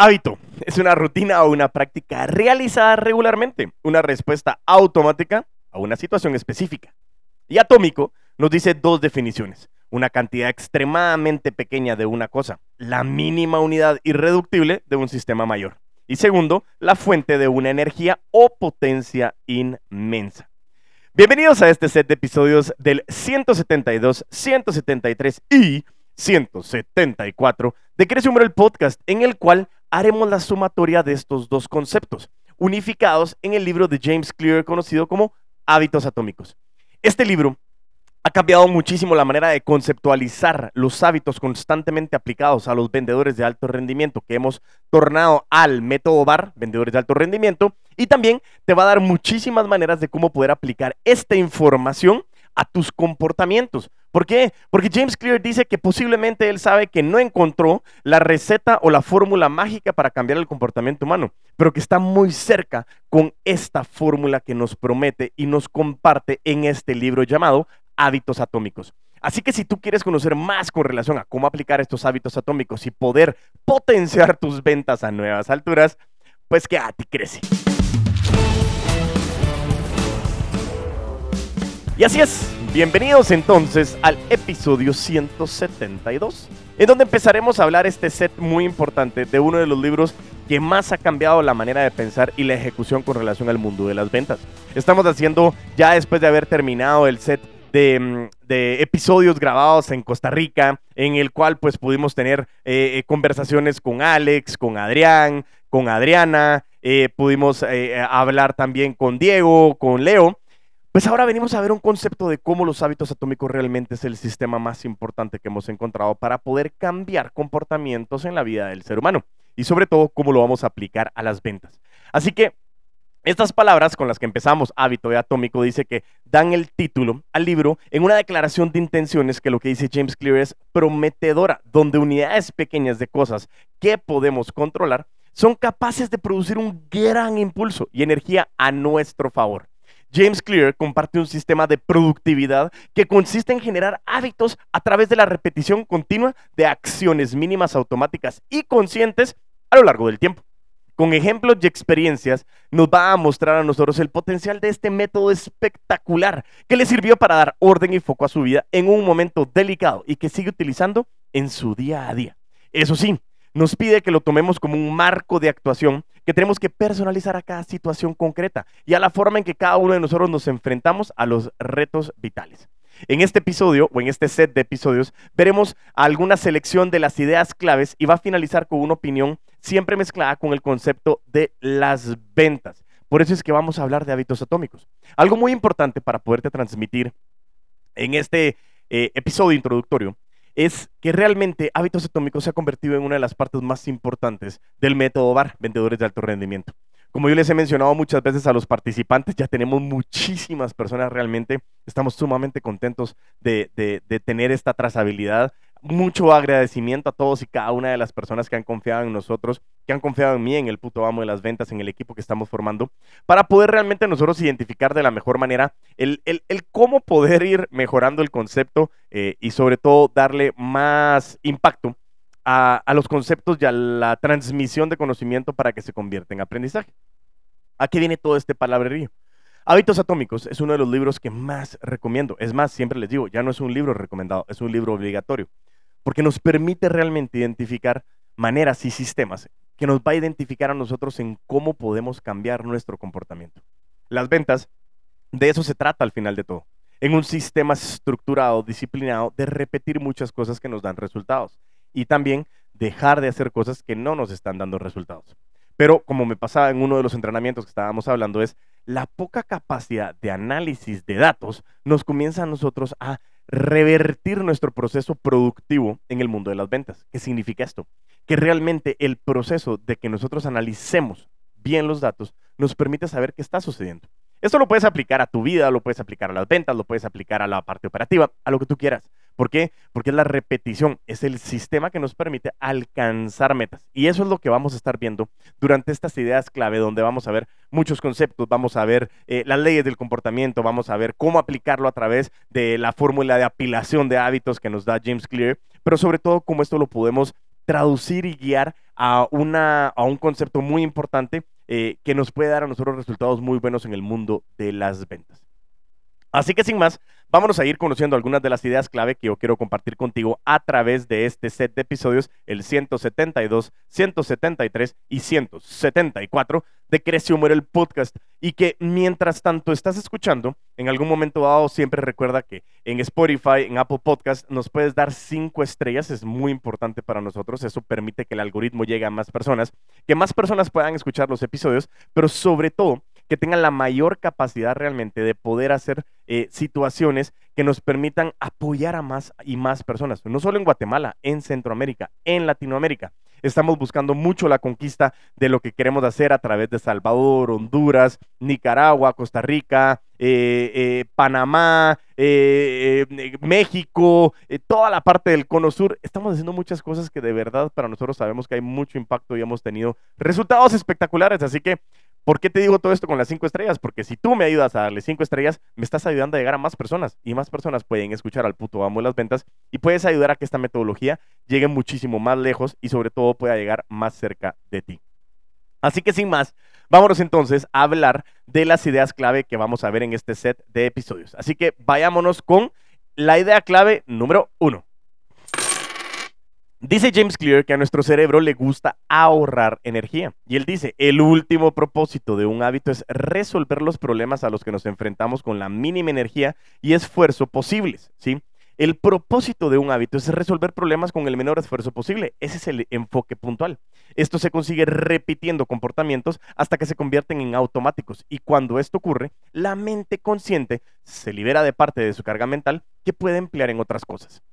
Hábito es una rutina o una práctica realizada regularmente, una respuesta automática a una situación específica. Y atómico nos dice dos definiciones. Una cantidad extremadamente pequeña de una cosa, la mínima unidad irreductible de un sistema mayor. Y segundo, la fuente de una energía o potencia inmensa. Bienvenidos a este set de episodios del 172, 173 y 174 de Crece el podcast, en el cual haremos la sumatoria de estos dos conceptos, unificados en el libro de James Clear conocido como Hábitos Atómicos. Este libro ha cambiado muchísimo la manera de conceptualizar los hábitos constantemente aplicados a los vendedores de alto rendimiento que hemos tornado al método BAR, vendedores de alto rendimiento, y también te va a dar muchísimas maneras de cómo poder aplicar esta información a tus comportamientos. ¿Por qué? Porque James Clear dice que posiblemente él sabe que no encontró la receta o la fórmula mágica para cambiar el comportamiento humano, pero que está muy cerca con esta fórmula que nos promete y nos comparte en este libro llamado Hábitos Atómicos. Así que si tú quieres conocer más con relación a cómo aplicar estos hábitos atómicos y poder potenciar tus ventas a nuevas alturas, pues que a ti crece. Y así es, bienvenidos entonces al episodio 172, en donde empezaremos a hablar este set muy importante de uno de los libros que más ha cambiado la manera de pensar y la ejecución con relación al mundo de las ventas. Estamos haciendo, ya después de haber terminado el set de, mm, episodios grabados en Costa Rica, en el cual pues pudimos tener eh, eh, conversaciones con Alex, con Adrián, con Adriana, eh, pudimos hablar también con Diego, con Leo, pues ahora venimos a ver un concepto de cómo los hábitos atómicos realmente es el sistema más importante que hemos encontrado para poder cambiar comportamientos en la vida del ser humano y sobre todo cómo lo vamos a aplicar a las ventas. Así que estas palabras con las que empezamos, hábito de atómico, dice que dan el título al libro en una declaración de intenciones que lo que dice James Clear es prometedora, donde unidades pequeñas de cosas que podemos controlar son capaces de producir un gran impulso y energía a nuestro favor. James Clear comparte un sistema de productividad que consiste en generar hábitos a través de la repetición continua de acciones mínimas automáticas y conscientes a lo largo del tiempo. Con ejemplos y experiencias nos va a mostrar a nosotros el potencial de este método espectacular que le sirvió para dar orden y foco a su vida en un momento delicado y que sigue utilizando en su día a día. Eso sí, nos pide que lo tomemos como un marco de actuación que tenemos que personalizar a cada situación concreta y a la forma en que cada uno de nosotros nos enfrentamos a los retos vitales. En este episodio o en este set de episodios veremos alguna selección de las ideas claves y va a finalizar con una opinión siempre mezclada con el concepto de las ventas. Por eso es que vamos a hablar de hábitos atómicos. Algo muy importante para poderte transmitir en este eh, episodio introductorio es que realmente hábitos atómicos se ha convertido en una de las partes más importantes del método VAR, vendedores de alto rendimiento. Como yo les he mencionado muchas veces a los participantes, ya tenemos muchísimas personas realmente. Estamos sumamente contentos de, de tener esta trazabilidad mucho agradecimiento a todos y cada una de las personas que han confiado en nosotros, que han confiado en mí, en el puto amo de las ventas, en el equipo que estamos formando, para poder realmente nosotros identificar de la mejor manera el, cómo poder ir mejorando el concepto eh, y sobre todo darle más impacto a, a, los conceptos y a la transmisión de conocimiento para que se convierta en aprendizaje. Aquí viene todo este palabrerío. Hábitos Atómicos es uno de los libros que más recomiendo. Es más, siempre les digo, ya no es un libro recomendado, es un libro obligatorio porque nos permite realmente identificar maneras y sistemas que nos va a identificar a nosotros en cómo podemos cambiar nuestro comportamiento. Las ventas, de eso se trata al final de todo. En un sistema estructurado, disciplinado, de repetir muchas cosas que nos dan resultados y también dejar de hacer cosas que no nos están dando resultados. Pero como me pasaba en uno de los entrenamientos que estábamos hablando, es la poca capacidad de análisis de datos nos comienza a nosotros a revertir nuestro proceso productivo en el mundo de las ventas. ¿Qué significa esto? Que realmente el proceso de que nosotros analicemos bien los datos nos permite saber qué está sucediendo. Esto lo puedes aplicar a tu vida, lo puedes aplicar a las ventas, lo puedes aplicar a la parte operativa, a lo que tú quieras. ¿Por qué? Porque es la repetición, es el sistema que nos permite alcanzar metas. Y eso es lo que vamos a estar viendo durante estas ideas clave, donde vamos a ver muchos conceptos, vamos a ver eh, las leyes del comportamiento, vamos a ver cómo aplicarlo a través de la fórmula de apilación de hábitos que nos da James Clear, pero sobre todo cómo esto lo podemos traducir y guiar a, una, a un concepto muy importante eh, que nos puede dar a nosotros resultados muy buenos en el mundo de las ventas. Así que sin más, vámonos a ir conociendo algunas de las ideas clave que yo quiero compartir contigo a través de este set de episodios, el 172, 173 y 174 de Crece Muere el podcast. Y que mientras tanto estás escuchando, en algún momento dado siempre recuerda que en Spotify, en Apple Podcast, nos puedes dar cinco estrellas. Es muy importante para nosotros. Eso permite que el algoritmo llegue a más personas, que más personas puedan escuchar los episodios, pero sobre todo que tengan la mayor capacidad realmente de poder hacer eh, situaciones que nos permitan apoyar a más y más personas, no solo en Guatemala, en Centroamérica, en Latinoamérica. Estamos buscando mucho la conquista de lo que queremos hacer a través de Salvador, Honduras, Nicaragua, Costa Rica, eh, eh, Panamá, México, toda la parte del cono sur. Estamos haciendo muchas cosas que de verdad para nosotros sabemos que hay mucho impacto y hemos tenido resultados espectaculares. Así que ¿Por qué te digo todo esto con las cinco estrellas? Porque si tú me ayudas a darle cinco estrellas, me estás ayudando a llegar a más personas y más personas pueden escuchar al puto amo de las ventas y puedes ayudar a que esta metodología llegue muchísimo más lejos y sobre todo pueda llegar más cerca de ti. Así que sin más, vámonos entonces a hablar de las ideas clave que vamos a ver en este set de episodios. Así que vayámonos con la idea clave número uno. Dice James Clear que a nuestro cerebro le gusta ahorrar energía. Y él dice, el último propósito de un hábito es resolver los problemas a los que nos enfrentamos con la mínima energía y esfuerzo posibles. ¿sí? El propósito de un hábito es resolver problemas con el menor esfuerzo posible. Ese es el enfoque puntual. Esto se consigue repitiendo comportamientos hasta que se convierten en automáticos. Y cuando esto ocurre, la mente consciente se libera de parte de su carga mental que puede emplear en otras cosas.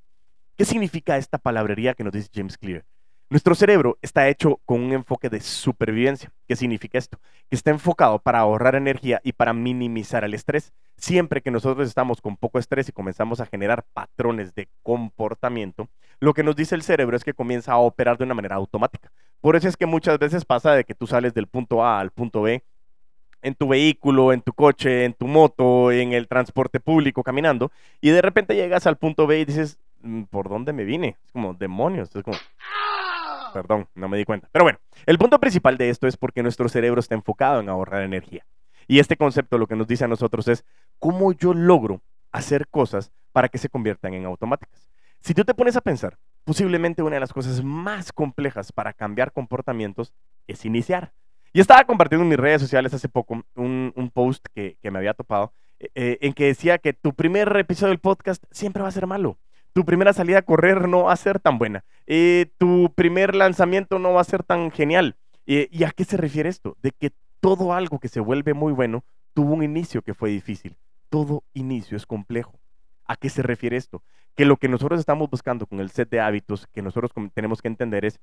¿Qué significa esta palabrería que nos dice James Clear? Nuestro cerebro está hecho con un enfoque de supervivencia. ¿Qué significa esto? Que está enfocado para ahorrar energía y para minimizar el estrés. Siempre que nosotros estamos con poco estrés y comenzamos a generar patrones de comportamiento, lo que nos dice el cerebro es que comienza a operar de una manera automática. Por eso es que muchas veces pasa de que tú sales del punto A al punto B en tu vehículo, en tu coche, en tu moto, en el transporte público, caminando, y de repente llegas al punto B y dices, ¿por dónde me vine? Es como demonios. Es como... Perdón, no me di cuenta. Pero bueno, el punto principal de esto es porque nuestro cerebro está enfocado en ahorrar energía. Y este concepto lo que nos dice a nosotros es cómo yo logro hacer cosas para que se conviertan en automáticas. Si tú te pones a pensar, posiblemente una de las cosas más complejas para cambiar comportamientos es iniciar. Y estaba compartiendo en mis redes sociales hace poco un, post que, me había topado eh, eh, en que decía que tu primer episodio del podcast siempre va a ser malo tu primera salida a correr no va a ser tan buena, eh, tu primer lanzamiento no va a ser tan genial. Eh, ¿Y a qué se refiere esto? De que todo algo que se vuelve muy bueno tuvo un inicio que fue difícil. Todo inicio es complejo. ¿A qué se refiere esto? Que lo que nosotros estamos buscando con el set de hábitos que nosotros tenemos que entender es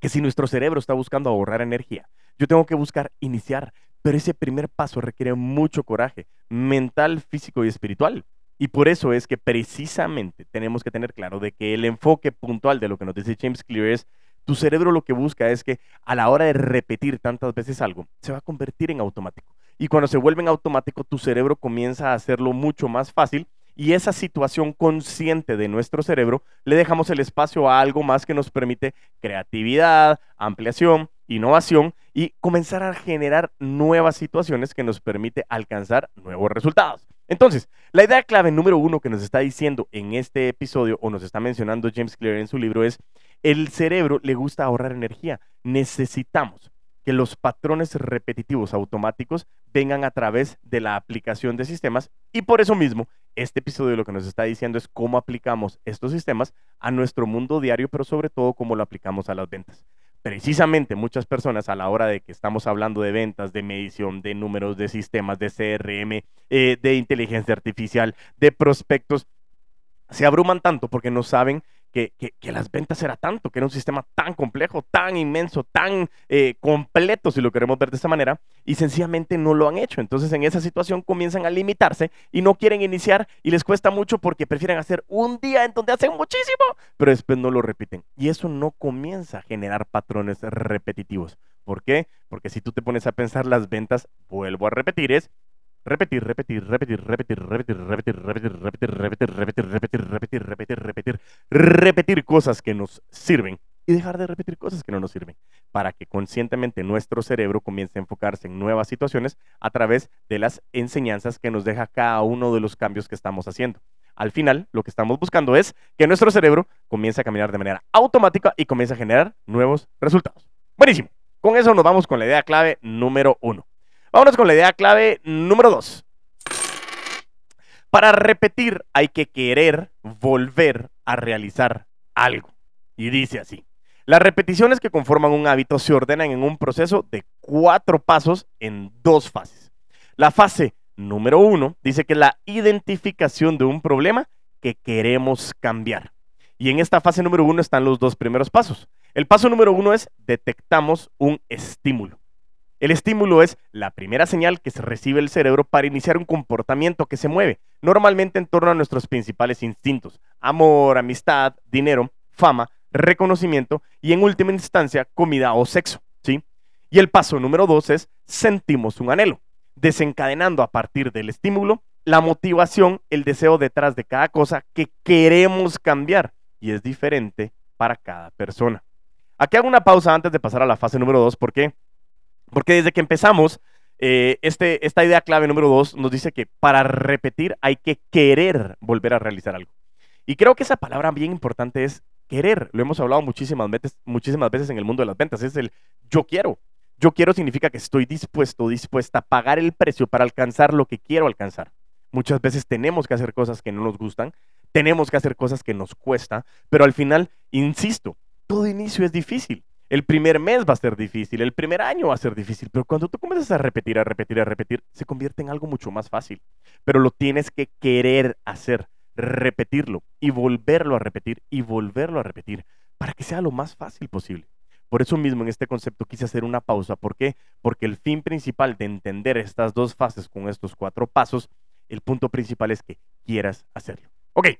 que si nuestro cerebro está buscando ahorrar energía, yo tengo que buscar iniciar, pero ese primer paso requiere mucho coraje mental, físico y espiritual. Y por eso es que precisamente tenemos que tener claro de que el enfoque puntual de lo que nos dice James Clear es, tu cerebro lo que busca es que a la hora de repetir tantas veces algo, se va a convertir en automático. Y cuando se vuelve en automático, tu cerebro comienza a hacerlo mucho más fácil y esa situación consciente de nuestro cerebro le dejamos el espacio a algo más que nos permite creatividad, ampliación, innovación y comenzar a generar nuevas situaciones que nos permite alcanzar nuevos resultados. Entonces, la idea clave número uno que nos está diciendo en este episodio o nos está mencionando James Clear en su libro es, el cerebro le gusta ahorrar energía. Necesitamos que los patrones repetitivos automáticos vengan a través de la aplicación de sistemas y por eso mismo este episodio lo que nos está diciendo es cómo aplicamos estos sistemas a nuestro mundo diario, pero sobre todo cómo lo aplicamos a las ventas precisamente muchas personas a la hora de que estamos hablando de ventas, de medición, de números, de sistemas, de CRM, eh, de inteligencia artificial, de prospectos, se abruman tanto porque no saben que, las ventas era tanto, que era un sistema tan complejo, tan inmenso, tan eh, completo, si lo queremos ver de esta manera, y sencillamente no lo han hecho. Entonces en esa situación comienzan a limitarse y no quieren iniciar y les cuesta mucho porque prefieren hacer un día en donde hacen muchísimo, pero después no lo repiten. Y eso no comienza a generar patrones repetitivos. ¿Por qué? Porque si tú te pones a pensar las ventas, vuelvo a repetir, es repetir, repetir, repetir, repetir, repetir, repetir, repetir, repetir, repetir, repetir, repetir, repetir, repetir, repetir, repetir cosas que nos sirven y dejar de repetir cosas que no nos sirven, para que conscientemente nuestro cerebro comience a enfocarse en nuevas situaciones a través de las enseñanzas que nos deja cada uno de los cambios que estamos haciendo. Al final, lo que estamos buscando es que nuestro cerebro comience a caminar de manera automática y comience a generar nuevos resultados. Buenísimo. Con eso nos vamos con la idea clave número uno. Vámonos con la idea clave número dos. Para repetir hay que querer volver a realizar algo. Y dice así. Las repeticiones que conforman un hábito se ordenan en un proceso de cuatro pasos en dos fases. La fase número uno dice que la identificación de un problema que queremos cambiar. Y en esta fase número uno están los dos primeros pasos. El paso número uno es detectamos un estímulo. El estímulo es la primera señal que se recibe el cerebro para iniciar un comportamiento que se mueve, normalmente en torno a nuestros principales instintos, amor, amistad, dinero, fama, reconocimiento y en última instancia comida o sexo, ¿sí? Y el paso número dos es sentimos un anhelo, desencadenando a partir del estímulo la motivación, el deseo detrás de cada cosa que queremos cambiar y es diferente para cada persona. Aquí hago una pausa antes de pasar a la fase número dos porque porque desde que empezamos, eh, este, esta idea clave número dos nos dice que para repetir hay que querer volver a realizar algo. Y creo que esa palabra bien importante es querer. Lo hemos hablado muchísimas veces, muchísimas veces en el mundo de las ventas. Es el yo quiero. Yo quiero significa que estoy dispuesto, dispuesta a pagar el precio para alcanzar lo que quiero alcanzar. Muchas veces tenemos que hacer cosas que no nos gustan, tenemos que hacer cosas que nos cuesta, pero al final, insisto, todo inicio es difícil. El primer mes va a ser difícil, el primer año va a ser difícil, pero cuando tú comienzas a repetir, a repetir, a repetir, se convierte en algo mucho más fácil. Pero lo tienes que querer hacer repetirlo y volverlo a repetir y volverlo a repetir para que sea lo más fácil posible. Por eso mismo en este concepto quise hacer una pausa. ¿Por qué? Porque el fin principal de entender estas dos fases con estos cuatro pasos, el punto principal es que quieras hacerlo. Ok.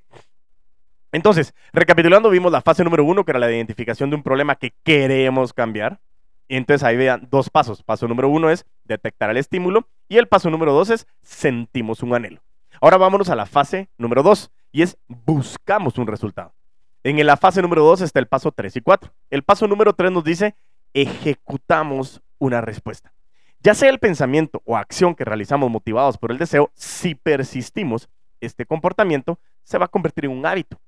Entonces, recapitulando, vimos la fase número uno, que era la identificación de un problema que queremos cambiar. Y entonces ahí vean dos pasos. Paso número uno es detectar el estímulo y el paso número dos es sentimos un anhelo. Ahora vámonos a la fase número 2 y es buscamos un resultado. En la fase número 2 está el paso 3 y 4. El paso número 3 nos dice ejecutamos una respuesta. Ya sea el pensamiento o acción que realizamos motivados por el deseo, si persistimos, este comportamiento se va a convertir en un hábito.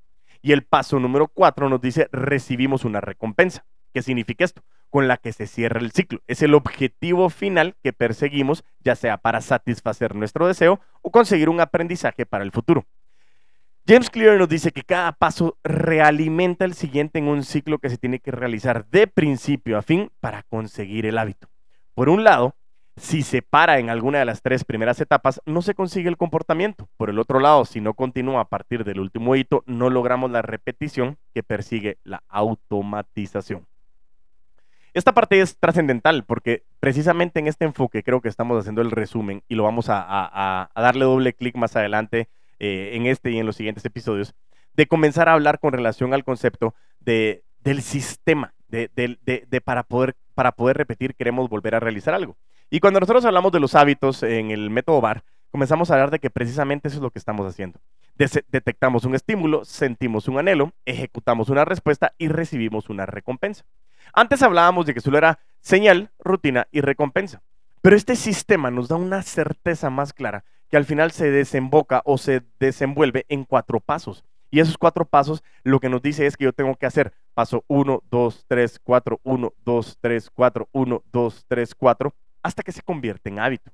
Y el paso número 4 nos dice recibimos una recompensa. ¿Qué significa esto? con la que se cierra el ciclo. Es el objetivo final que perseguimos, ya sea para satisfacer nuestro deseo o conseguir un aprendizaje para el futuro. James Clear nos dice que cada paso realimenta el siguiente en un ciclo que se tiene que realizar de principio a fin para conseguir el hábito. Por un lado, si se para en alguna de las tres primeras etapas, no se consigue el comportamiento. Por el otro lado, si no continúa a partir del último hito, no logramos la repetición que persigue la automatización. Esta parte es trascendental porque precisamente en este enfoque creo que estamos haciendo el resumen y lo vamos a, darle doble clic más adelante eh, en este y en los siguientes episodios, de comenzar a hablar con relación al concepto de, del sistema, de, para, poder, para poder repetir queremos volver a realizar algo. Y cuando nosotros hablamos de los hábitos en el método VAR, comenzamos a hablar de que precisamente eso es lo que estamos haciendo. detectamos un estímulo, sentimos un anhelo, ejecutamos una respuesta y recibimos una recompensa. Antes hablábamos de que solo era señal, rutina y recompensa. Pero este sistema nos da una certeza más clara que al final se desemboca o se desenvuelve en cuatro pasos. Y esos cuatro pasos lo que nos dice es que yo tengo que hacer paso 1, 2, 3, 4, 1, 2, 3, 4, 1, 2, 3, 4, hasta que se convierte en hábito.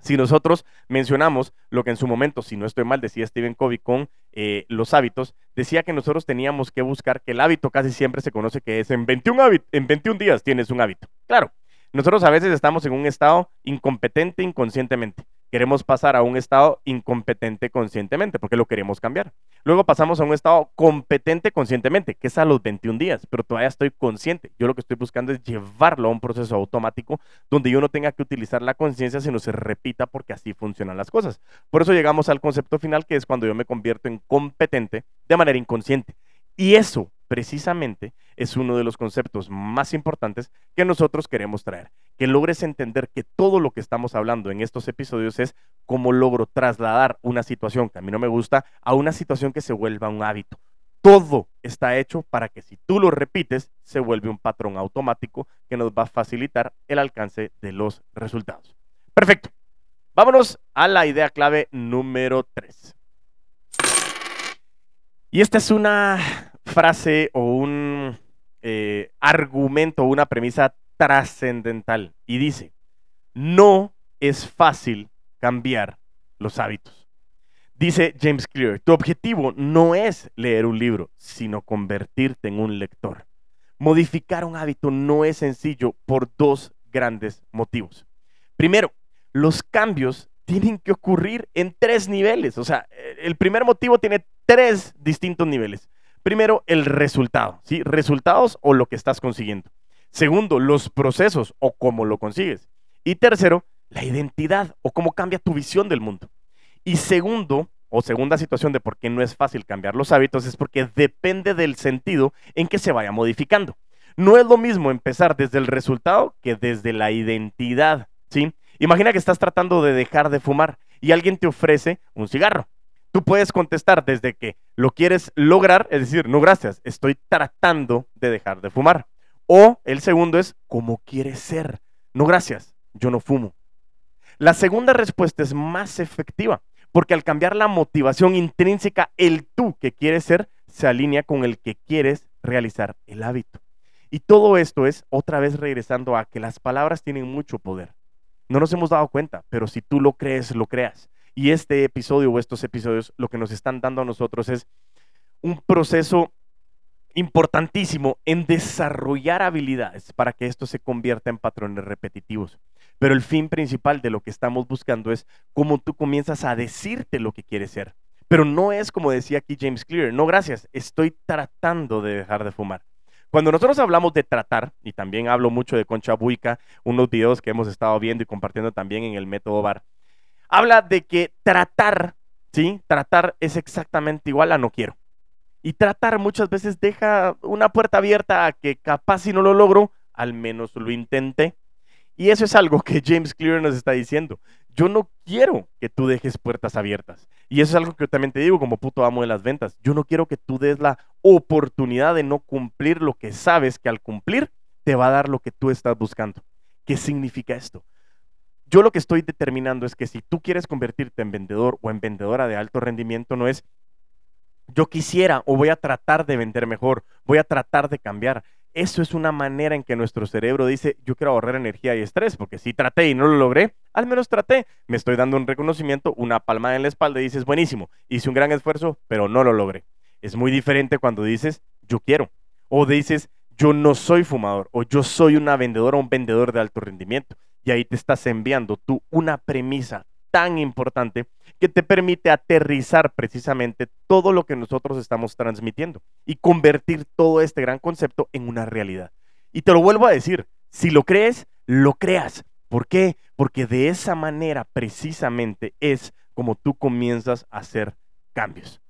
Si nosotros mencionamos lo que en su momento, si no estoy mal, decía Stephen Covey con eh, los hábitos, decía que nosotros teníamos que buscar que el hábito casi siempre se conoce que es en 21, en 21 días tienes un hábito. Claro, nosotros a veces estamos en un estado incompetente inconscientemente. Queremos pasar a un estado incompetente conscientemente porque lo queremos cambiar. Luego pasamos a un estado competente conscientemente, que es a los 21 días, pero todavía estoy consciente. Yo lo que estoy buscando es llevarlo a un proceso automático donde yo no tenga que utilizar la conciencia, sino se repita porque así funcionan las cosas. Por eso llegamos al concepto final, que es cuando yo me convierto en competente de manera inconsciente. Y eso precisamente es uno de los conceptos más importantes que nosotros queremos traer. Que logres entender que todo lo que estamos hablando en estos episodios es cómo logro trasladar una situación que a mí no me gusta a una situación que se vuelva un hábito. Todo está hecho para que si tú lo repites, se vuelve un patrón automático que nos va a facilitar el alcance de los resultados. Perfecto. Vámonos a la idea clave número 3. Y esta es una frase o un eh, argumento, una premisa trascendental. Y dice, no es fácil cambiar los hábitos. Dice James Clear, tu objetivo no es leer un libro, sino convertirte en un lector. Modificar un hábito no es sencillo por dos grandes motivos. Primero, los cambios tienen que ocurrir en tres niveles. O sea, el primer motivo tiene tres distintos niveles. Primero, el resultado, ¿sí? Resultados o lo que estás consiguiendo. Segundo, los procesos o cómo lo consigues. Y tercero, la identidad o cómo cambia tu visión del mundo. Y segundo, o segunda situación de por qué no es fácil cambiar los hábitos, es porque depende del sentido en que se vaya modificando. No es lo mismo empezar desde el resultado que desde la identidad, ¿sí? Imagina que estás tratando de dejar de fumar y alguien te ofrece un cigarro. Tú puedes contestar desde que lo quieres lograr, es decir, no gracias, estoy tratando de dejar de fumar. O el segundo es, ¿cómo quieres ser? No gracias, yo no fumo. La segunda respuesta es más efectiva, porque al cambiar la motivación intrínseca, el tú que quieres ser se alinea con el que quieres realizar el hábito. Y todo esto es otra vez regresando a que las palabras tienen mucho poder. No nos hemos dado cuenta, pero si tú lo crees, lo creas. Y este episodio o estos episodios lo que nos están dando a nosotros es un proceso importantísimo en desarrollar habilidades para que esto se convierta en patrones repetitivos. Pero el fin principal de lo que estamos buscando es cómo tú comienzas a decirte lo que quieres ser. Pero no es como decía aquí James Clear, no gracias, estoy tratando de dejar de fumar. Cuando nosotros hablamos de tratar, y también hablo mucho de Concha Buica, unos videos que hemos estado viendo y compartiendo también en el método VAR, habla de que tratar, ¿sí? Tratar es exactamente igual a no quiero. Y tratar muchas veces deja una puerta abierta a que capaz si no lo logro, al menos lo intenté. Y eso es algo que James Clear nos está diciendo. Yo no quiero que tú dejes puertas abiertas. Y eso es algo que también te digo como puto amo de las ventas. Yo no quiero que tú des la oportunidad de no cumplir lo que sabes que al cumplir te va a dar lo que tú estás buscando. ¿Qué significa esto? Yo lo que estoy determinando es que si tú quieres convertirte en vendedor o en vendedora de alto rendimiento, no es yo quisiera o voy a tratar de vender mejor, voy a tratar de cambiar. Eso es una manera en que nuestro cerebro dice, yo quiero ahorrar energía y estrés, porque si traté y no lo logré, al menos traté. Me estoy dando un reconocimiento, una palmada en la espalda y dices, buenísimo, hice un gran esfuerzo, pero no lo logré. Es muy diferente cuando dices, yo quiero. O dices, yo no soy fumador, o yo soy una vendedora o un vendedor de alto rendimiento. Y ahí te estás enviando tú una premisa tan importante que te permite aterrizar precisamente todo lo que nosotros estamos transmitiendo y convertir todo este gran concepto en una realidad. Y te lo vuelvo a decir, si lo crees, lo creas. ¿Por qué? Porque de esa manera precisamente es como tú comienzas a hacer cambios.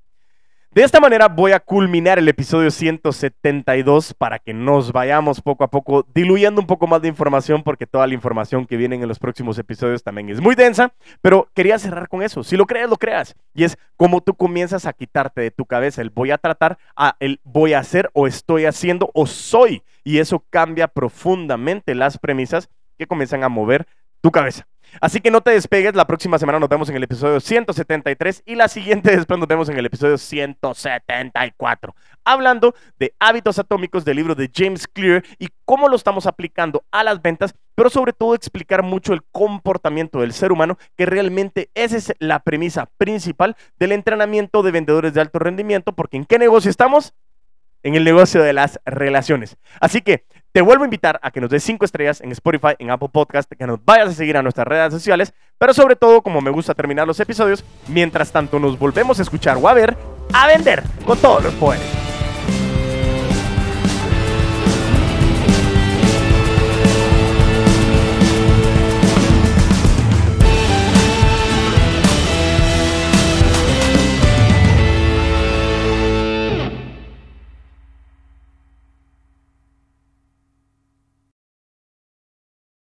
De esta manera voy a culminar el episodio 172 para que nos vayamos poco a poco diluyendo un poco más de información porque toda la información que viene en los próximos episodios también es muy densa, pero quería cerrar con eso. Si lo crees, lo creas. Y es como tú comienzas a quitarte de tu cabeza el voy a tratar a el voy a hacer o estoy haciendo o soy. Y eso cambia profundamente las premisas que comienzan a mover tu cabeza. Así que no te despegues, la próxima semana nos vemos en el episodio 173 y la siguiente después nos vemos en el episodio 174, hablando de hábitos atómicos del libro de James Clear y cómo lo estamos aplicando a las ventas, pero sobre todo explicar mucho el comportamiento del ser humano, que realmente esa es la premisa principal del entrenamiento de vendedores de alto rendimiento, porque ¿en qué negocio estamos? En el negocio de las relaciones. Así que te vuelvo a invitar a que nos des cinco estrellas en Spotify, en Apple Podcast, que nos vayas a seguir a nuestras redes sociales, pero sobre todo, como me gusta terminar los episodios, mientras tanto nos volvemos a escuchar o a ver, a vender con todos los poderes.